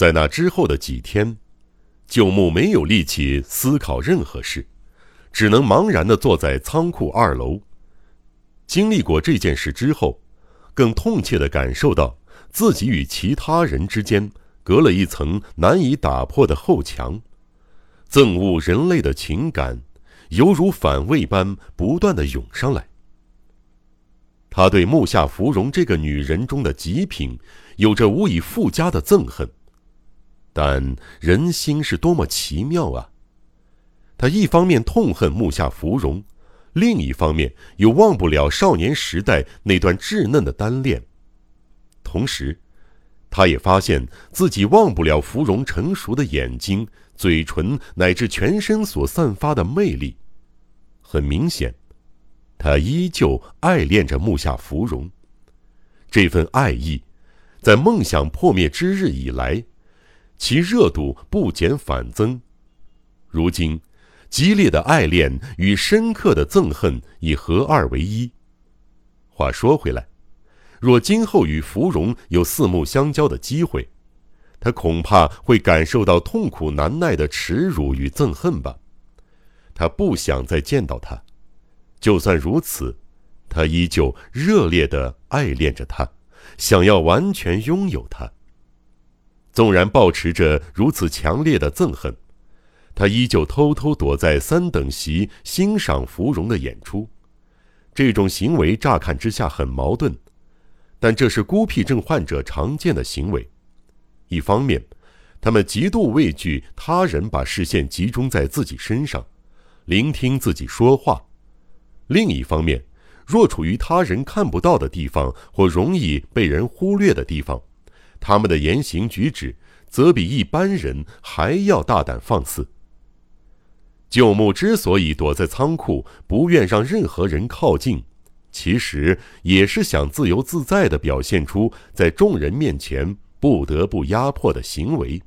在那之后的几天，旧木没有力气思考任何事，只能茫然地坐在仓库二楼。经历过这件事之后，更痛切地感受到自己与其他人之间隔了一层难以打破的厚墙，憎恶人类的情感，犹如反胃般不断地涌上来。他对木下芙蓉这个女人中的极品，有着无以复加的憎恨。但人心是多么奇妙啊！他一方面痛恨木下芙蓉，另一方面又忘不了少年时代那段稚嫩的单恋。同时，他也发现自己忘不了芙蓉成熟的眼睛、嘴唇乃至全身所散发的魅力。很明显。他依旧爱恋着木下芙蓉，这份爱意，在梦想破灭之日以来，其热度不减反增。如今，激烈的爱恋与深刻的憎恨已合二为一。话说回来，若今后与芙蓉有四目相交的机会，他恐怕会感受到痛苦难耐的耻辱与憎恨吧。他不想再见到她。就算如此，他依旧热烈的爱恋着她，想要完全拥有她。纵然保持着如此强烈的憎恨，他依旧偷偷躲在三等席欣赏芙蓉的演出。这种行为乍看之下很矛盾，但这是孤僻症患者常见的行为。一方面，他们极度畏惧他人把视线集中在自己身上，聆听自己说话。另一方面，若处于他人看不到的地方或容易被人忽略的地方，他们的言行举止则比一般人还要大胆放肆。旧木之所以躲在仓库，不愿让任何人靠近，其实也是想自由自在地表现出在众人面前不得不压迫的行为。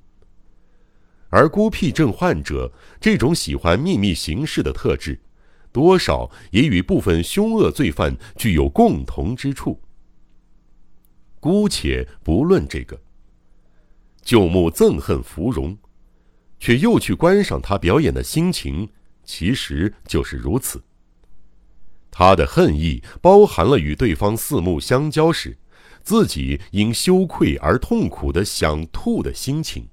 而孤僻症患者这种喜欢秘密行事的特质。多少也与部分凶恶罪犯具有共同之处。姑且不论这个，旧木憎恨芙蓉，却又去观赏他表演的心情，其实就是如此。他的恨意包含了与对方四目相交时，自己因羞愧而痛苦的想吐的心情。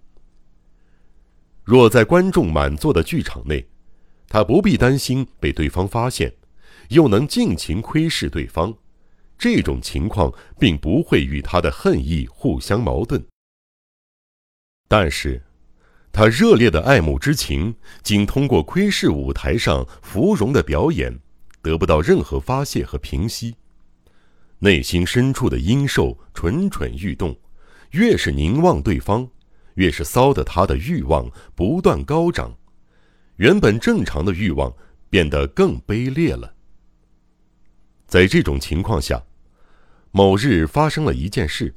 若在观众满座的剧场内，他不必担心被对方发现，又能尽情窥视对方，这种情况并不会与他的恨意互相矛盾。但是，他热烈的爱慕之情，仅通过窥视舞台上芙蓉的表演，得不到任何发泄和平息，内心深处的阴兽蠢蠢欲动，越是凝望对方，越是骚得他的欲望不断高涨。原本正常的欲望变得更卑劣了。在这种情况下，某日发生了一件事，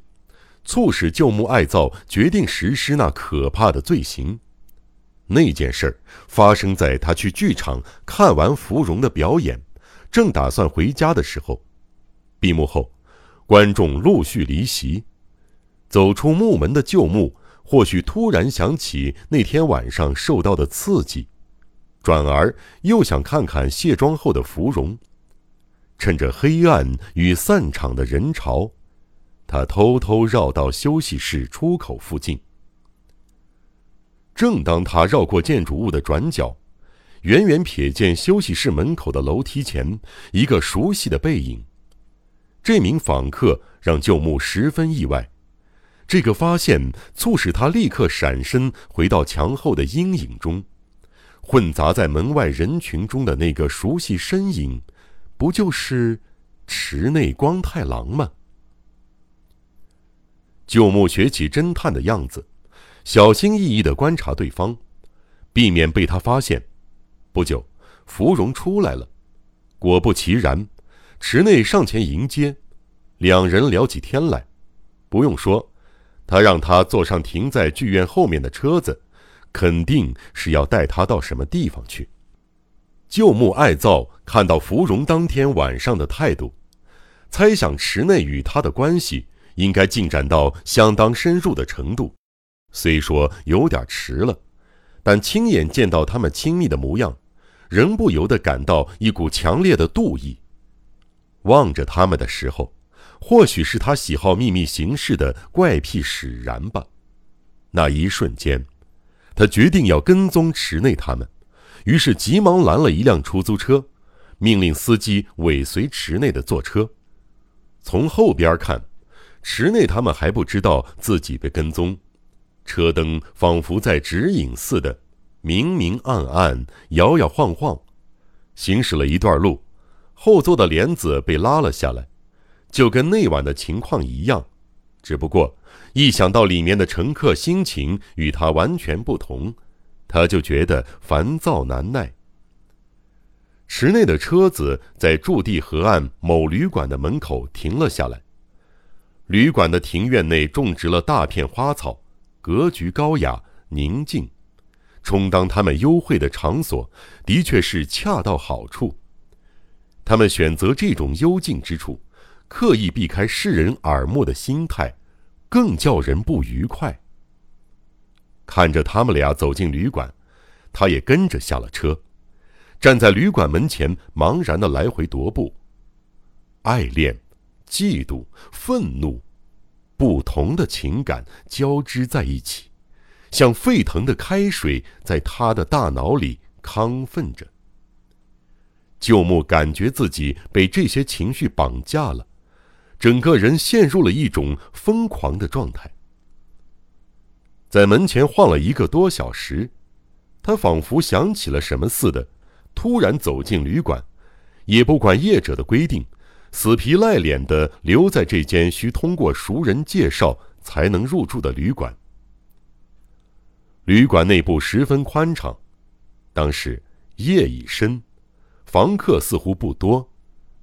促使旧木爱造决定实施那可怕的罪行。那件事发生在他去剧场看完芙蓉的表演，正打算回家的时候。闭幕后，观众陆续离席，走出木门的旧木或许突然想起那天晚上受到的刺激。转而又想看看卸妆后的芙蓉，趁着黑暗与散场的人潮，他偷偷绕到休息室出口附近。正当他绕过建筑物的转角，远远瞥见休息室门口的楼梯前一个熟悉的背影。这名访客让旧木十分意外，这个发现促使他立刻闪身回到墙后的阴影中。混杂在门外人群中的那个熟悉身影，不就是池内光太郎吗？旧木学起侦探的样子，小心翼翼的观察对方，避免被他发现。不久，芙蓉出来了，果不其然，池内上前迎接，两人聊起天来。不用说，他让他坐上停在剧院后面的车子。肯定是要带他到什么地方去。旧木爱造看到芙蓉当天晚上的态度，猜想池内与他的关系应该进展到相当深入的程度，虽说有点迟了，但亲眼见到他们亲密的模样，仍不由得感到一股强烈的妒意。望着他们的时候，或许是他喜好秘密行事的怪癖使然吧。那一瞬间，他决定要跟踪池内他们，于是急忙拦了一辆出租车，命令司机尾随池内的坐车。从后边看，池内他们还不知道自己被跟踪。车灯仿佛在指引似的，明明暗暗，摇摇晃晃。行驶了一段路，后座的帘子被拉了下来，就跟那晚的情况一样。只不过一想到里面的乘客心情与他完全不同，他就觉得烦躁难耐。池内的车子在驻地河岸某旅馆的门口停了下来。旅馆的庭院内种植了大片花草。格局高雅、宁静，充当他们幽会的场所，的确是恰到好处。他们选择这种幽静之处，刻意避开世人耳目的心态，更叫人不愉快。看着他们俩走进旅馆，他也跟着下了车，站在旅馆门前，茫然的来回踱步。爱恋、嫉妒、愤怒。不同的情感交织在一起，像沸腾的开水，在他的大脑里亢奋着。旧木感觉自己被这些情绪绑架了，整个人陷入了一种疯狂的状态。在门前晃了一个多小时，他仿佛想起了什么似的，突然走进旅馆，也不管业者的规定。死皮赖脸的留在这间需通过熟人介绍才能入住的旅馆。旅馆内部十分宽敞，当时夜已深，房客似乎不多，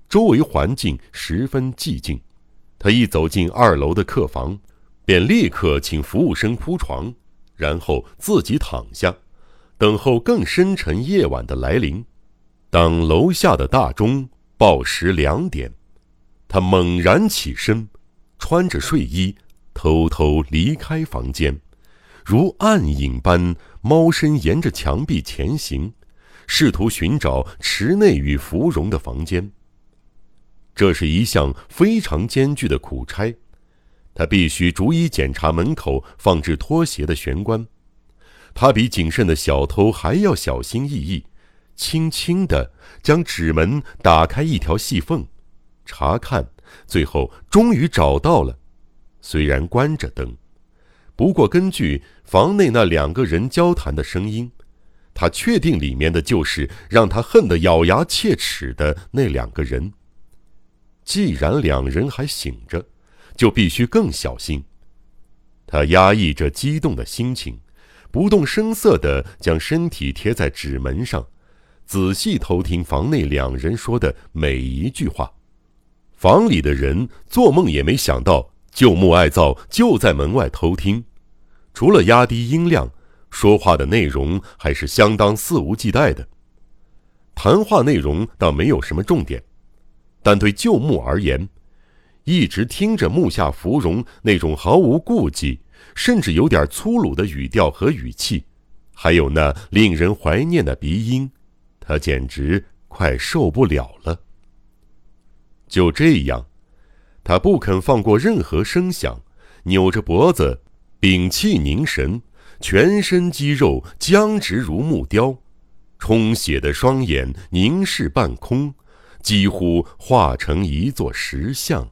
周围环境十分寂静。他一走进二楼的客房，便立刻请服务生铺床，然后自己躺下，等候更深沉夜晚的来临。当楼下的大钟报时两点。他猛然起身，穿着睡衣，偷偷离开房间，如暗影般猫身沿着墙壁前行，试图寻找池内与芙蓉的房间。这是一项非常艰巨的苦差，他必须逐一检查门口放置拖鞋的玄关，他比谨慎的小偷还要小心翼翼，轻轻地将纸门打开一条细缝。查看，最后终于找到了。虽然关着灯，不过根据房内那两个人交谈的声音，他确定里面的就是让他恨得咬牙切齿的那两个人。既然两人还醒着，就必须更小心。他压抑着激动的心情，不动声色地将身体贴在纸门上，仔细偷听房内两人说的每一句话。房里的人做梦也没想到，旧木爱造就在门外偷听。除了压低音量，说话的内容还是相当肆无忌惮的。谈话内容倒没有什么重点，但对旧木而言，一直听着木下芙蓉那种毫无顾忌，甚至有点粗鲁的语调和语气，还有那令人怀念的鼻音，他简直快受不了了。就这样，他不肯放过任何声响，扭着脖子，屏气凝神，全身肌肉僵直如木雕，充血的双眼凝视半空，几乎化成一座石像。